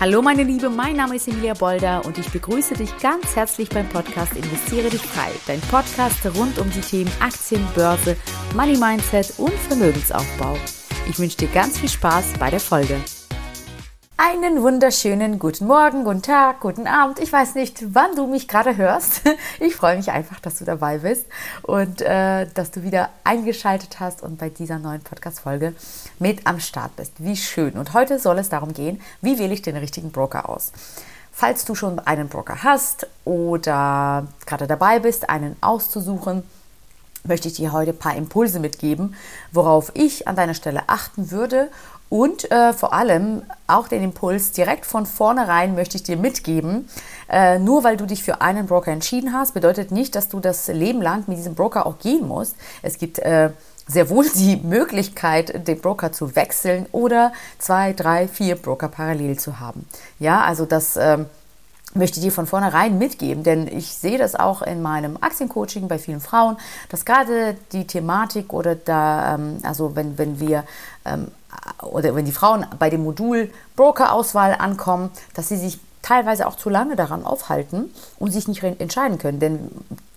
Hallo meine Liebe, mein Name ist Emilia Bolder und ich begrüße dich ganz herzlich beim Podcast Investiere dich frei, dein Podcast rund um die Themen Aktien, Börse, Money Mindset und Vermögensaufbau. Ich wünsche dir ganz viel Spaß bei der Folge. Einen wunderschönen guten Morgen, guten Tag, guten Abend. Ich weiß nicht, wann du mich gerade hörst. Ich freue mich einfach, dass du dabei bist und äh, dass du wieder eingeschaltet hast und bei dieser neuen Podcast-Folge mit am Start bist. Wie schön. Und heute soll es darum gehen, wie wähle ich den richtigen Broker aus. Falls du schon einen Broker hast oder gerade dabei bist, einen auszusuchen, möchte ich dir heute ein paar Impulse mitgeben, worauf ich an deiner Stelle achten würde und äh, vor allem auch den Impuls direkt von vornherein möchte ich dir mitgeben. Äh, nur weil du dich für einen Broker entschieden hast, bedeutet nicht, dass du das Leben lang mit diesem Broker auch gehen musst. Es gibt äh, sehr wohl die Möglichkeit, den Broker zu wechseln oder zwei, drei, vier Broker parallel zu haben. Ja, also das ähm, möchte dir von vornherein mitgeben, denn ich sehe das auch in meinem Aktiencoaching bei vielen Frauen, dass gerade die Thematik oder da, ähm, also wenn, wenn wir ähm, oder wenn die Frauen bei dem Modul Broker-Auswahl ankommen, dass sie sich teilweise auch zu lange daran aufhalten und sich nicht entscheiden können. Denn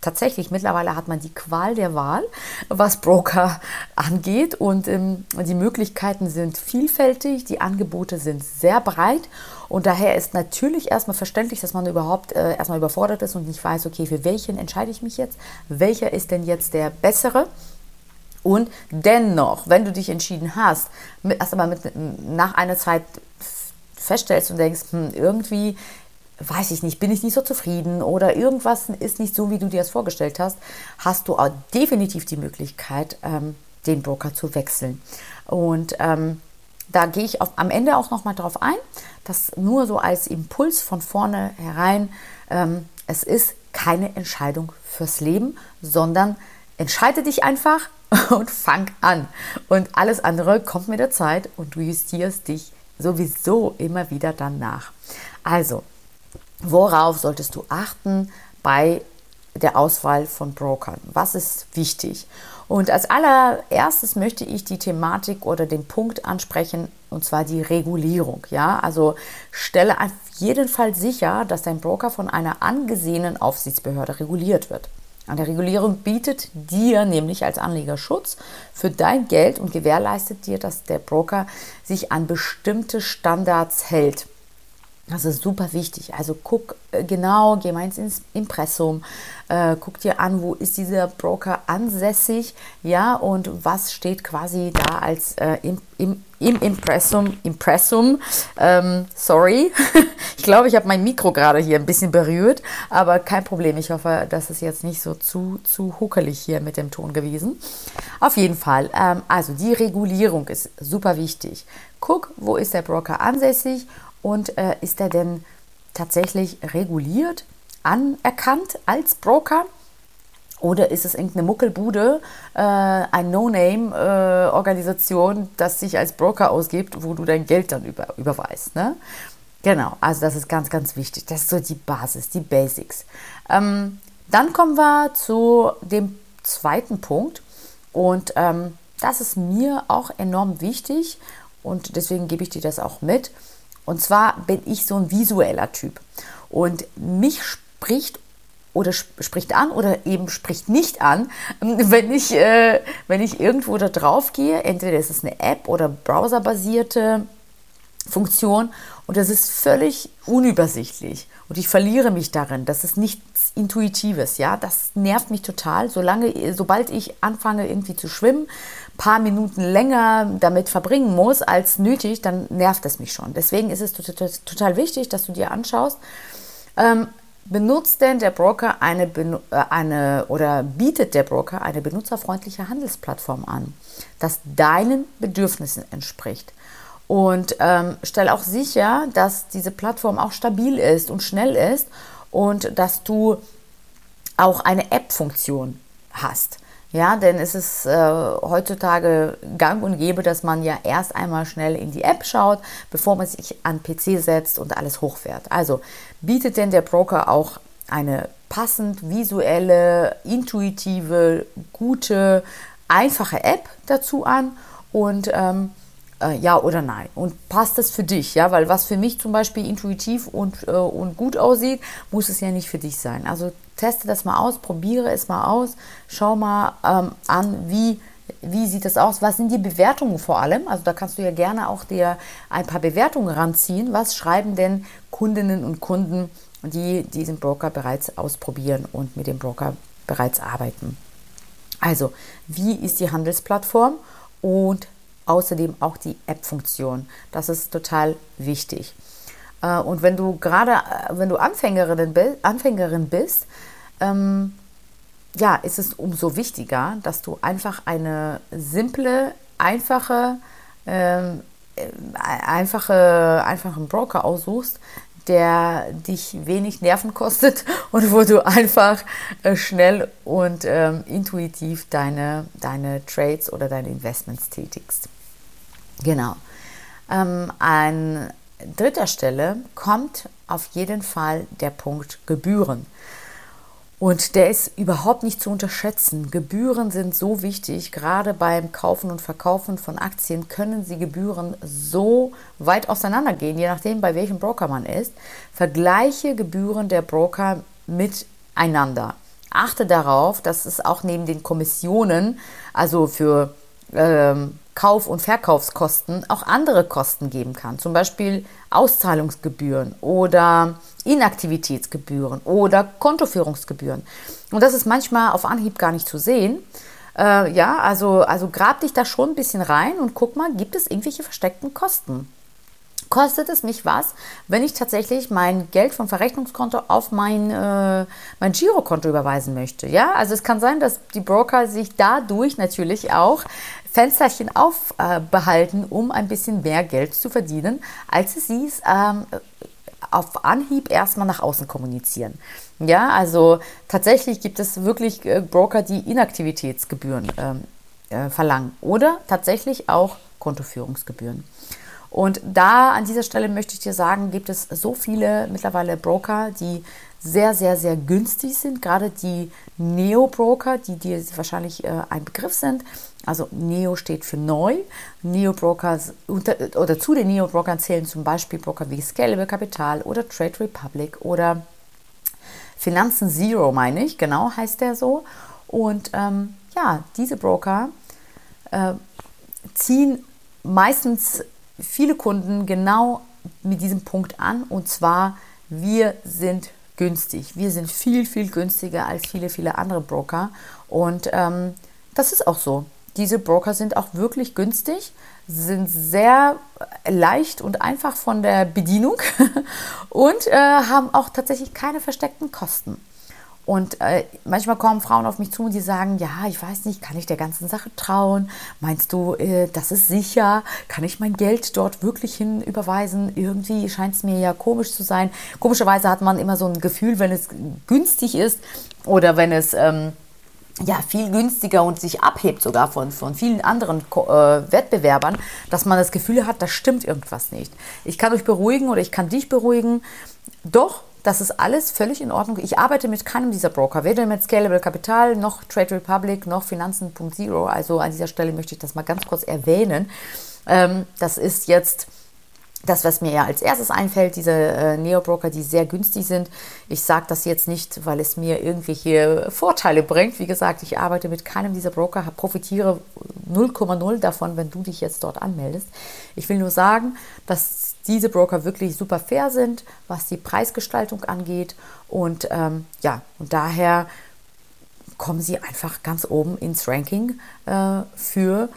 tatsächlich mittlerweile hat man die Qual der Wahl, was Broker angeht. Und ähm, die Möglichkeiten sind vielfältig, die Angebote sind sehr breit. Und daher ist natürlich erstmal verständlich, dass man überhaupt äh, erstmal überfordert ist und nicht weiß, okay, für welchen entscheide ich mich jetzt? Welcher ist denn jetzt der bessere? Und dennoch, wenn du dich entschieden hast, erst einmal mit, nach einer Zeit feststellst und denkst, hm, irgendwie, weiß ich nicht, bin ich nicht so zufrieden oder irgendwas ist nicht so, wie du dir das vorgestellt hast, hast du auch definitiv die Möglichkeit, ähm, den Broker zu wechseln. Und ähm, da gehe ich auf, am Ende auch nochmal drauf ein, dass nur so als Impuls von vorne herein, ähm, es ist keine Entscheidung fürs Leben, sondern entscheide dich einfach, und fang an. Und alles andere kommt mit der Zeit und du justierst dich sowieso immer wieder dann nach. Also, worauf solltest du achten bei der Auswahl von Brokern? Was ist wichtig? Und als allererstes möchte ich die Thematik oder den Punkt ansprechen, und zwar die Regulierung. Ja, also stelle auf jeden Fall sicher, dass dein Broker von einer angesehenen Aufsichtsbehörde reguliert wird. Eine Regulierung bietet dir nämlich als Anleger Schutz für dein Geld und gewährleistet dir, dass der Broker sich an bestimmte Standards hält. Das ist super wichtig. Also guck äh, genau, geh mal ins Impressum, äh, guck dir an, wo ist dieser Broker ansässig, ja, und was steht quasi da als äh, im, im, im Impressum, Impressum, ähm, sorry, ich glaube, ich habe mein Mikro gerade hier ein bisschen berührt, aber kein Problem, ich hoffe, das ist jetzt nicht so zu, zu huckelig hier mit dem Ton gewesen. Auf jeden Fall, ähm, also die Regulierung ist super wichtig. Guck, wo ist der Broker ansässig und äh, ist er denn tatsächlich reguliert, anerkannt als Broker? Oder ist es irgendeine Muckelbude, äh, ein No-Name-Organisation, äh, das sich als Broker ausgibt, wo du dein Geld dann über, überweist? Ne? Genau, also das ist ganz, ganz wichtig. Das ist so die Basis, die Basics. Ähm, dann kommen wir zu dem zweiten Punkt. Und ähm, das ist mir auch enorm wichtig und deswegen gebe ich dir das auch mit. Und zwar bin ich so ein visueller Typ. Und mich spricht oder spricht an oder eben spricht nicht an, wenn ich, äh, wenn ich irgendwo da drauf gehe. Entweder ist es eine App oder browserbasierte Funktion und das ist völlig unübersichtlich und ich verliere mich darin. Das ist nichts Intuitives, ja. Das nervt mich total. Solange, sobald ich anfange irgendwie zu schwimmen, paar Minuten länger damit verbringen muss als nötig, dann nervt es mich schon. Deswegen ist es total wichtig, dass du dir anschaust, ähm, benutzt denn der Broker eine, äh, eine oder bietet der Broker eine benutzerfreundliche Handelsplattform an, das deinen Bedürfnissen entspricht. Und ähm, stell auch sicher, dass diese Plattform auch stabil ist und schnell ist und dass du auch eine App-Funktion hast. Ja, denn es ist äh, heutzutage gang und gäbe, dass man ja erst einmal schnell in die App schaut, bevor man sich an PC setzt und alles hochfährt. Also bietet denn der Broker auch eine passend visuelle, intuitive, gute, einfache App dazu an und ähm, äh, ja oder nein. Und passt das für dich, ja, weil was für mich zum Beispiel intuitiv und, äh, und gut aussieht, muss es ja nicht für dich sein. Also teste das mal aus, probiere es mal aus, schau mal ähm, an, wie wie sieht das aus? Was sind die Bewertungen vor allem? Also da kannst du ja gerne auch dir ein paar Bewertungen ranziehen. Was schreiben denn Kundinnen und Kunden, die diesen Broker bereits ausprobieren und mit dem Broker bereits arbeiten? Also, wie ist die Handelsplattform und außerdem auch die App-Funktion? Das ist total wichtig. Äh, und wenn du gerade, äh, wenn du Anfängerin, Anfängerin bist, ähm, ja, ist es umso wichtiger, dass du einfach eine simple, einfache, ähm, äh, einfache, einfachen Broker aussuchst, der dich wenig Nerven kostet und wo du einfach äh, schnell und ähm, intuitiv deine, deine Trades oder deine Investments tätigst. Genau. Ähm, an dritter Stelle kommt auf jeden Fall der Punkt Gebühren. Und der ist überhaupt nicht zu unterschätzen. Gebühren sind so wichtig. Gerade beim Kaufen und Verkaufen von Aktien können sie Gebühren so weit auseinandergehen, je nachdem, bei welchem Broker man ist. Vergleiche Gebühren der Broker miteinander. Achte darauf, dass es auch neben den Kommissionen, also für ähm, Kauf- und Verkaufskosten auch andere Kosten geben kann. Zum Beispiel Auszahlungsgebühren oder Inaktivitätsgebühren oder Kontoführungsgebühren. Und das ist manchmal auf Anhieb gar nicht zu sehen. Äh, ja, also, also grab dich da schon ein bisschen rein und guck mal, gibt es irgendwelche versteckten Kosten? Kostet es mich was, wenn ich tatsächlich mein Geld vom Verrechnungskonto auf mein, äh, mein Girokonto überweisen möchte? Ja, also es kann sein, dass die Broker sich dadurch natürlich auch Fensterchen aufbehalten, um ein bisschen mehr Geld zu verdienen, als sie es ähm, auf Anhieb erstmal nach außen kommunizieren. Ja, also tatsächlich gibt es wirklich äh, Broker, die Inaktivitätsgebühren ähm, äh, verlangen oder tatsächlich auch Kontoführungsgebühren. Und da an dieser Stelle möchte ich dir sagen, gibt es so viele mittlerweile Broker, die sehr, sehr, sehr günstig sind. Gerade die Neo-Broker, die dir wahrscheinlich äh, ein Begriff sind. Also Neo steht für neu. Neo-Brokers oder zu den Neo-Brokern zählen zum Beispiel Broker wie Scalable Capital oder Trade Republic oder Finanzen Zero, meine ich, genau heißt der so. Und ähm, ja, diese Broker äh, ziehen meistens viele Kunden genau mit diesem Punkt an und zwar wir sind günstig. Wir sind viel, viel günstiger als viele, viele andere Broker. Und ähm, das ist auch so. Diese Broker sind auch wirklich günstig, sind sehr leicht und einfach von der Bedienung und äh, haben auch tatsächlich keine versteckten Kosten. Und äh, manchmal kommen Frauen auf mich zu und die sagen, ja, ich weiß nicht, kann ich der ganzen Sache trauen? Meinst du, äh, das ist sicher? Kann ich mein Geld dort wirklich hin überweisen? Irgendwie scheint es mir ja komisch zu sein. Komischerweise hat man immer so ein Gefühl, wenn es günstig ist oder wenn es... Ähm, ja, viel günstiger und sich abhebt sogar von, von vielen anderen äh, Wettbewerbern, dass man das Gefühl hat, da stimmt irgendwas nicht. Ich kann euch beruhigen oder ich kann dich beruhigen. Doch, das ist alles völlig in Ordnung. Ich arbeite mit keinem dieser Broker, weder mit Scalable Capital noch Trade Republic noch Finanzen.0. Also an dieser Stelle möchte ich das mal ganz kurz erwähnen. Ähm, das ist jetzt das, was mir ja als erstes einfällt, diese äh, Neo-Broker, die sehr günstig sind. Ich sage das jetzt nicht, weil es mir irgendwelche Vorteile bringt. Wie gesagt, ich arbeite mit keinem dieser Broker, profitiere 0,0 davon, wenn du dich jetzt dort anmeldest. Ich will nur sagen, dass diese Broker wirklich super fair sind, was die Preisgestaltung angeht. Und ähm, ja, und daher kommen sie einfach ganz oben ins Ranking äh, für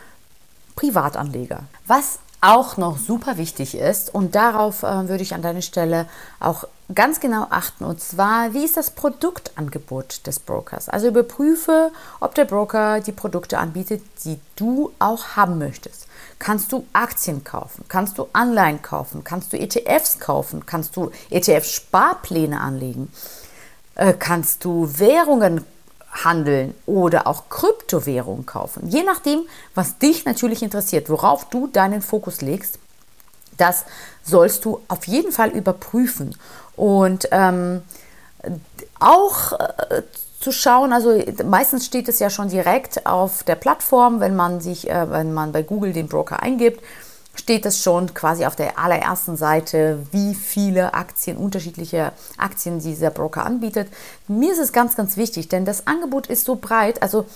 Privatanleger. Was auch noch super wichtig ist und darauf äh, würde ich an deiner Stelle auch ganz genau achten und zwar, wie ist das Produktangebot des Brokers? Also überprüfe, ob der Broker die Produkte anbietet, die du auch haben möchtest. Kannst du Aktien kaufen? Kannst du Anleihen kaufen? Kannst du ETFs kaufen? Kannst du ETF-Sparpläne anlegen? Äh, kannst du Währungen handeln oder auch Kryptowährungen kaufen. Je nachdem, was dich natürlich interessiert, worauf du deinen Fokus legst, das sollst du auf jeden Fall überprüfen. Und ähm, auch äh, zu schauen, also meistens steht es ja schon direkt auf der Plattform, wenn man sich, äh, wenn man bei Google den Broker eingibt, steht es schon quasi auf der allerersten Seite, wie viele Aktien, unterschiedliche Aktien dieser Broker anbietet. Mir ist es ganz, ganz wichtig, denn das Angebot ist so breit, also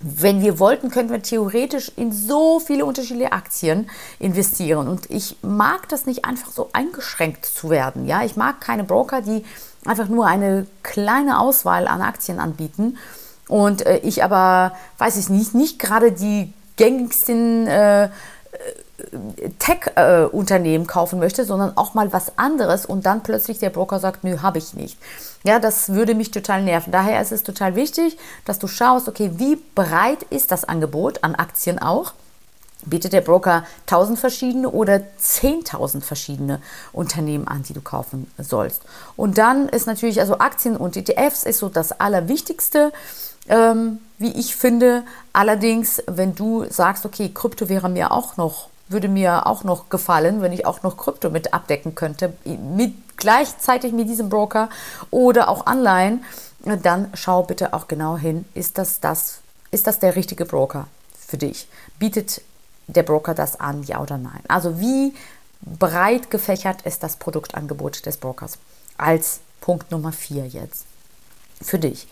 wenn wir wollten, könnten wir theoretisch in so viele unterschiedliche Aktien investieren. Und ich mag das nicht einfach so eingeschränkt zu werden. Ja, ich mag keine Broker, die einfach nur eine kleine Auswahl an Aktien anbieten. Und äh, ich aber, weiß ich nicht, nicht gerade die gängigsten äh, Tech-Unternehmen kaufen möchte, sondern auch mal was anderes und dann plötzlich der Broker sagt, nö, habe ich nicht. Ja, das würde mich total nerven. Daher ist es total wichtig, dass du schaust, okay, wie breit ist das Angebot an Aktien auch? Bietet der Broker 1000 verschiedene oder 10.000 verschiedene Unternehmen an, die du kaufen sollst? Und dann ist natürlich, also Aktien und ETFs ist so das Allerwichtigste ähm, wie ich finde. Allerdings, wenn du sagst, okay, Krypto wäre mir auch noch, würde mir auch noch gefallen, wenn ich auch noch Krypto mit abdecken könnte, mit, gleichzeitig mit diesem Broker oder auch Anleihen, dann schau bitte auch genau hin, ist das, das, ist das der richtige Broker für dich? Bietet der Broker das an, ja oder nein? Also wie breit gefächert ist das Produktangebot des Brokers? Als Punkt Nummer vier jetzt für dich.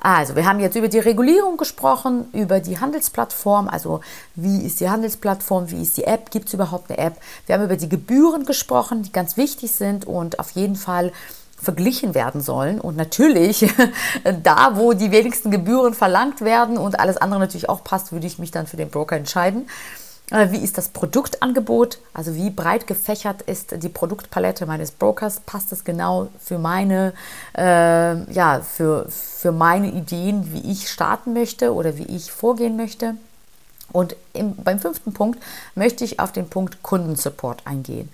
Also, wir haben jetzt über die Regulierung gesprochen, über die Handelsplattform, also wie ist die Handelsplattform, wie ist die App, gibt es überhaupt eine App? Wir haben über die Gebühren gesprochen, die ganz wichtig sind und auf jeden Fall verglichen werden sollen. Und natürlich, da wo die wenigsten Gebühren verlangt werden und alles andere natürlich auch passt, würde ich mich dann für den Broker entscheiden. Äh, wie ist das Produktangebot? Also wie breit gefächert ist die Produktpalette meines Brokers? Passt es genau für meine, äh, ja, für, für meine Ideen, wie ich starten möchte oder wie ich vorgehen möchte? Und im, beim fünften Punkt möchte ich auf den Punkt Kundensupport eingehen.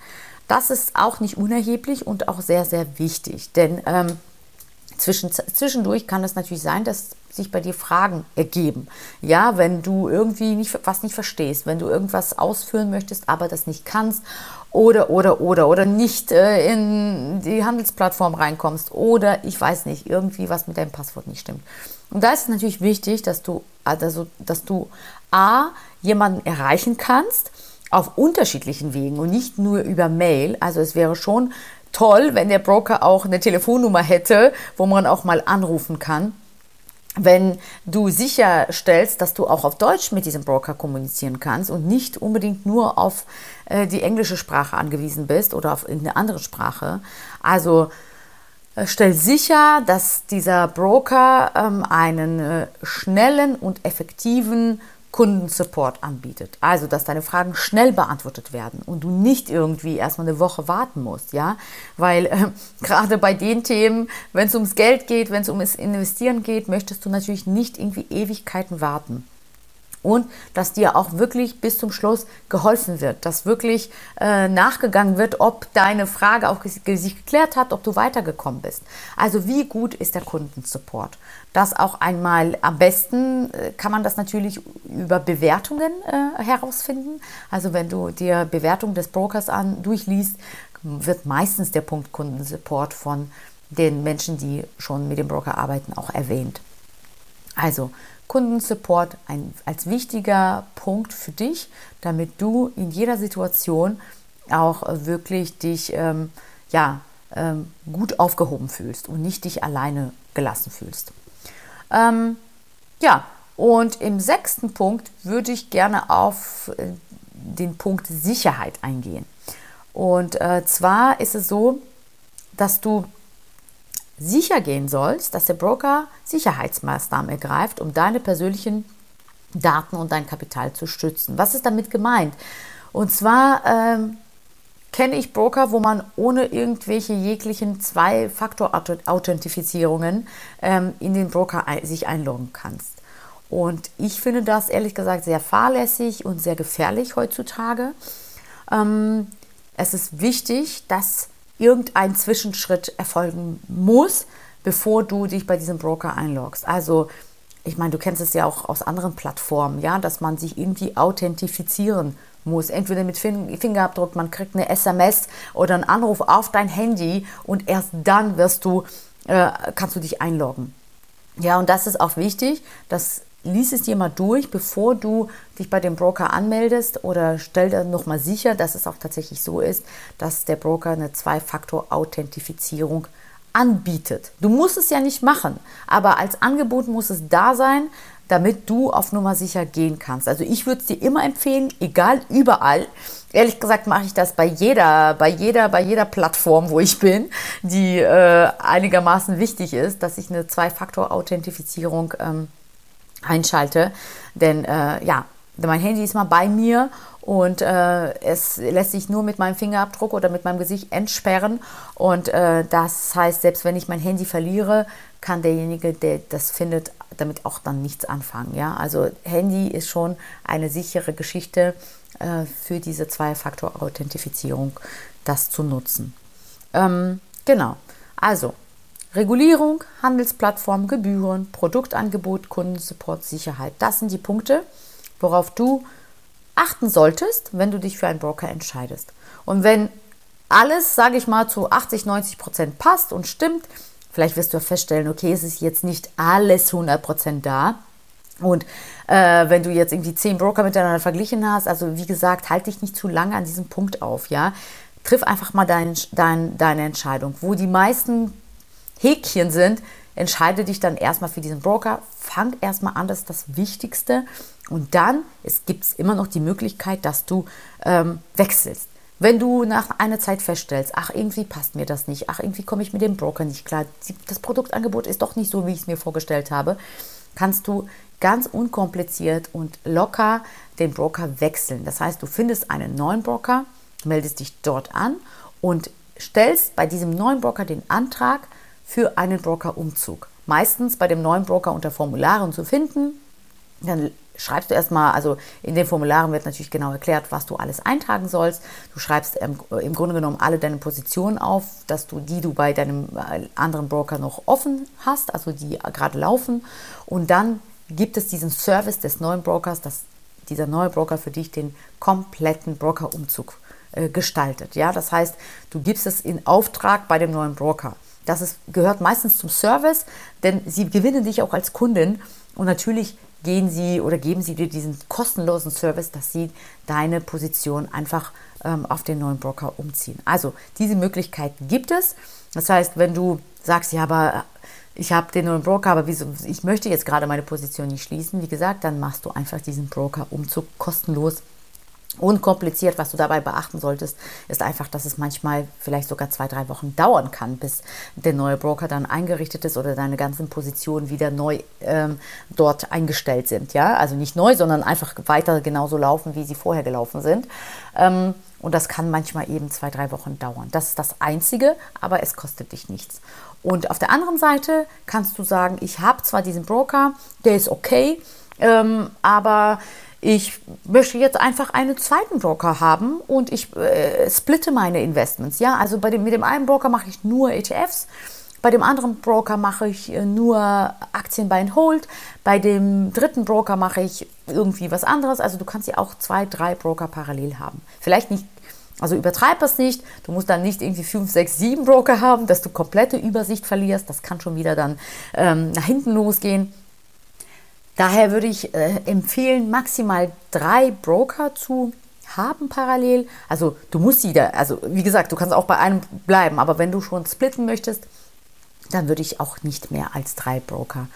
Das ist auch nicht unerheblich und auch sehr, sehr wichtig, denn ähm, zwischen, zwischendurch kann es natürlich sein, dass sich bei dir Fragen ergeben. Ja, wenn du irgendwie nicht, was nicht verstehst, wenn du irgendwas ausführen möchtest, aber das nicht kannst oder, oder, oder, oder nicht äh, in die Handelsplattform reinkommst oder ich weiß nicht, irgendwie was mit deinem Passwort nicht stimmt. Und da ist es natürlich wichtig, dass du, also, dass du A, jemanden erreichen kannst auf unterschiedlichen Wegen und nicht nur über Mail. Also es wäre schon toll, wenn der Broker auch eine Telefonnummer hätte, wo man auch mal anrufen kann wenn du sicherstellst, dass du auch auf Deutsch mit diesem Broker kommunizieren kannst und nicht unbedingt nur auf äh, die englische Sprache angewiesen bist oder auf irgendeine andere Sprache. Also äh, stell sicher, dass dieser Broker ähm, einen äh, schnellen und effektiven Kundensupport anbietet. Also, dass deine Fragen schnell beantwortet werden und du nicht irgendwie erstmal eine Woche warten musst, ja? Weil äh, gerade bei den Themen, wenn es ums Geld geht, wenn es ums Investieren geht, möchtest du natürlich nicht irgendwie Ewigkeiten warten und dass dir auch wirklich bis zum Schluss geholfen wird, dass wirklich äh, nachgegangen wird, ob deine Frage auch sich geklärt hat, ob du weitergekommen bist. Also wie gut ist der Kundensupport? Das auch einmal am besten äh, kann man das natürlich über Bewertungen äh, herausfinden. Also wenn du dir Bewertungen des Brokers an durchliest, wird meistens der Punkt Kundensupport von den Menschen, die schon mit dem Broker arbeiten, auch erwähnt. Also Kundensupport ein, als wichtiger Punkt für dich, damit du in jeder Situation auch wirklich dich ähm, ja, ähm, gut aufgehoben fühlst und nicht dich alleine gelassen fühlst. Ähm, ja, und im sechsten Punkt würde ich gerne auf äh, den Punkt Sicherheit eingehen. Und äh, zwar ist es so, dass du sicher gehen sollst, dass der Broker Sicherheitsmaßnahmen ergreift, um deine persönlichen Daten und dein Kapital zu schützen. Was ist damit gemeint? Und zwar ähm, kenne ich Broker, wo man ohne irgendwelche jeglichen Zwei-Faktor-Authentifizierungen ähm, in den Broker sich einloggen kannst. Und ich finde das ehrlich gesagt sehr fahrlässig und sehr gefährlich heutzutage. Ähm, es ist wichtig, dass irgendein Zwischenschritt erfolgen muss, bevor du dich bei diesem Broker einloggst. Also, ich meine, du kennst es ja auch aus anderen Plattformen, ja, dass man sich irgendwie authentifizieren muss. Entweder mit Fingerabdruck, man kriegt eine SMS oder einen Anruf auf dein Handy und erst dann wirst du, äh, kannst du dich einloggen. Ja, und das ist auch wichtig, dass lies es dir mal durch, bevor du dich bei dem Broker anmeldest oder stell dir nochmal sicher, dass es auch tatsächlich so ist, dass der Broker eine Zwei-Faktor-Authentifizierung anbietet. Du musst es ja nicht machen, aber als Angebot muss es da sein, damit du auf Nummer sicher gehen kannst. Also ich würde es dir immer empfehlen, egal überall. Ehrlich gesagt mache ich das bei jeder, bei jeder, bei jeder Plattform, wo ich bin, die äh, einigermaßen wichtig ist, dass ich eine Zwei-Faktor-Authentifizierung ähm, einschalte. Denn äh, ja, mein Handy ist mal bei mir und äh, es lässt sich nur mit meinem Fingerabdruck oder mit meinem Gesicht entsperren. Und äh, das heißt, selbst wenn ich mein Handy verliere, kann derjenige, der das findet, damit auch dann nichts anfangen. Ja? Also Handy ist schon eine sichere Geschichte äh, für diese Zwei-Faktor-Authentifizierung, das zu nutzen. Ähm, genau. Also Regulierung, Handelsplattform, Gebühren, Produktangebot, Kundensupport, Sicherheit. Das sind die Punkte, worauf du achten solltest, wenn du dich für einen Broker entscheidest. Und wenn alles, sage ich mal, zu 80, 90 Prozent passt und stimmt, vielleicht wirst du feststellen, okay, es ist jetzt nicht alles 100 Prozent da. Und äh, wenn du jetzt irgendwie zehn Broker miteinander verglichen hast, also wie gesagt, halte dich nicht zu lange an diesem Punkt auf, ja. Triff einfach mal dein, dein, deine Entscheidung. Wo die meisten Häkchen sind, entscheide dich dann erstmal für diesen Broker. Fang erstmal an, das ist das Wichtigste. Und dann gibt es immer noch die Möglichkeit, dass du ähm, wechselst. Wenn du nach einer Zeit feststellst, ach, irgendwie passt mir das nicht, ach, irgendwie komme ich mit dem Broker nicht klar, das Produktangebot ist doch nicht so, wie ich es mir vorgestellt habe, kannst du ganz unkompliziert und locker den Broker wechseln. Das heißt, du findest einen neuen Broker, meldest dich dort an und stellst bei diesem neuen Broker den Antrag, für einen Broker-Umzug. Meistens bei dem neuen Broker unter Formularen zu finden. Dann schreibst du erstmal, also in den Formularen wird natürlich genau erklärt, was du alles eintragen sollst. Du schreibst im, im Grunde genommen alle deine Positionen auf, dass du die du bei deinem äh, anderen Broker noch offen hast, also die gerade laufen. Und dann gibt es diesen Service des neuen Brokers, dass dieser neue Broker für dich den kompletten Broker-Umzug äh, gestaltet. Ja, das heißt, du gibst es in Auftrag bei dem neuen Broker. Das ist, gehört meistens zum Service, denn sie gewinnen dich auch als Kundin und natürlich gehen sie oder geben sie dir diesen kostenlosen Service, dass sie deine Position einfach ähm, auf den neuen Broker umziehen. Also diese Möglichkeiten gibt es. Das heißt, wenn du sagst, ja, aber ich habe den neuen Broker, aber wieso, ich möchte jetzt gerade meine Position nicht schließen, wie gesagt, dann machst du einfach diesen Broker-Umzug kostenlos unkompliziert. Was du dabei beachten solltest, ist einfach, dass es manchmal vielleicht sogar zwei, drei Wochen dauern kann, bis der neue Broker dann eingerichtet ist oder deine ganzen Positionen wieder neu ähm, dort eingestellt sind. Ja, also nicht neu, sondern einfach weiter genauso laufen, wie sie vorher gelaufen sind. Ähm, und das kann manchmal eben zwei, drei Wochen dauern. Das ist das Einzige, aber es kostet dich nichts. Und auf der anderen Seite kannst du sagen, ich habe zwar diesen Broker, der ist okay, ähm, aber ich möchte jetzt einfach einen zweiten Broker haben und ich äh, splitte meine Investments. Ja, also bei dem, mit dem einen Broker mache ich nur ETFs, bei dem anderen Broker mache ich äh, nur Aktien Buy and Hold, bei dem dritten Broker mache ich irgendwie was anderes. Also du kannst ja auch zwei, drei Broker parallel haben. Vielleicht nicht, also übertreib es nicht. Du musst dann nicht irgendwie fünf, sechs, sieben Broker haben, dass du komplette Übersicht verlierst. Das kann schon wieder dann ähm, nach hinten losgehen. Daher würde ich äh, empfehlen, maximal drei Broker zu haben parallel. Also du musst sie da, also wie gesagt, du kannst auch bei einem bleiben, aber wenn du schon splitten möchtest, dann würde ich auch nicht mehr als drei Broker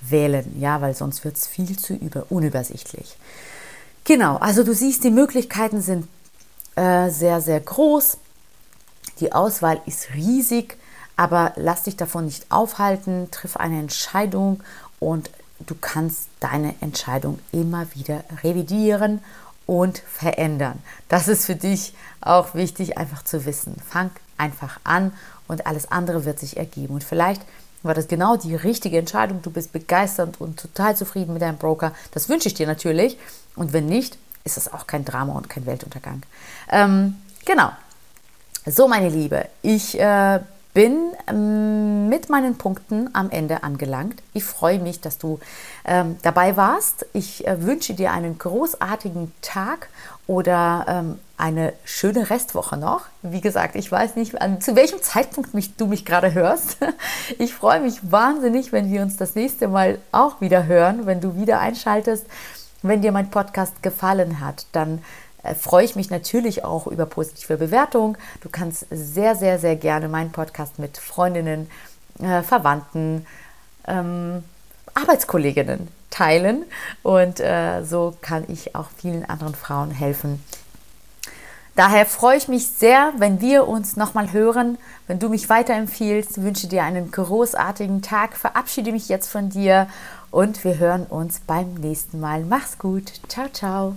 wählen, ja, weil sonst wird es viel zu über, unübersichtlich. Genau, also du siehst, die Möglichkeiten sind äh, sehr, sehr groß. Die Auswahl ist riesig, aber lass dich davon nicht aufhalten, triff eine Entscheidung und du kannst deine Entscheidung immer wieder revidieren und verändern. Das ist für dich auch wichtig, einfach zu wissen. Fang einfach an und alles andere wird sich ergeben. Und vielleicht war das genau die richtige Entscheidung. Du bist begeistert und total zufrieden mit deinem Broker. Das wünsche ich dir natürlich. Und wenn nicht, ist das auch kein Drama und kein Weltuntergang. Ähm, genau. So, meine Liebe, ich äh, bin ähm, mit meinen Punkten am Ende angelangt. Ich freue mich, dass du ähm, dabei warst. Ich äh, wünsche dir einen großartigen Tag oder ähm, eine schöne Restwoche noch. Wie gesagt, ich weiß nicht, an, zu welchem Zeitpunkt mich, du mich gerade hörst. Ich freue mich wahnsinnig, wenn wir uns das nächste Mal auch wieder hören, wenn du wieder einschaltest. Wenn dir mein Podcast gefallen hat, dann freue ich mich natürlich auch über positive Bewertungen. Du kannst sehr, sehr, sehr gerne meinen Podcast mit Freundinnen, äh, Verwandten, ähm, Arbeitskolleginnen teilen und äh, so kann ich auch vielen anderen Frauen helfen. Daher freue ich mich sehr, wenn wir uns nochmal hören, wenn du mich weiterempfiehlst, wünsche dir einen großartigen Tag, verabschiede mich jetzt von dir und wir hören uns beim nächsten Mal. Mach's gut. Ciao, ciao.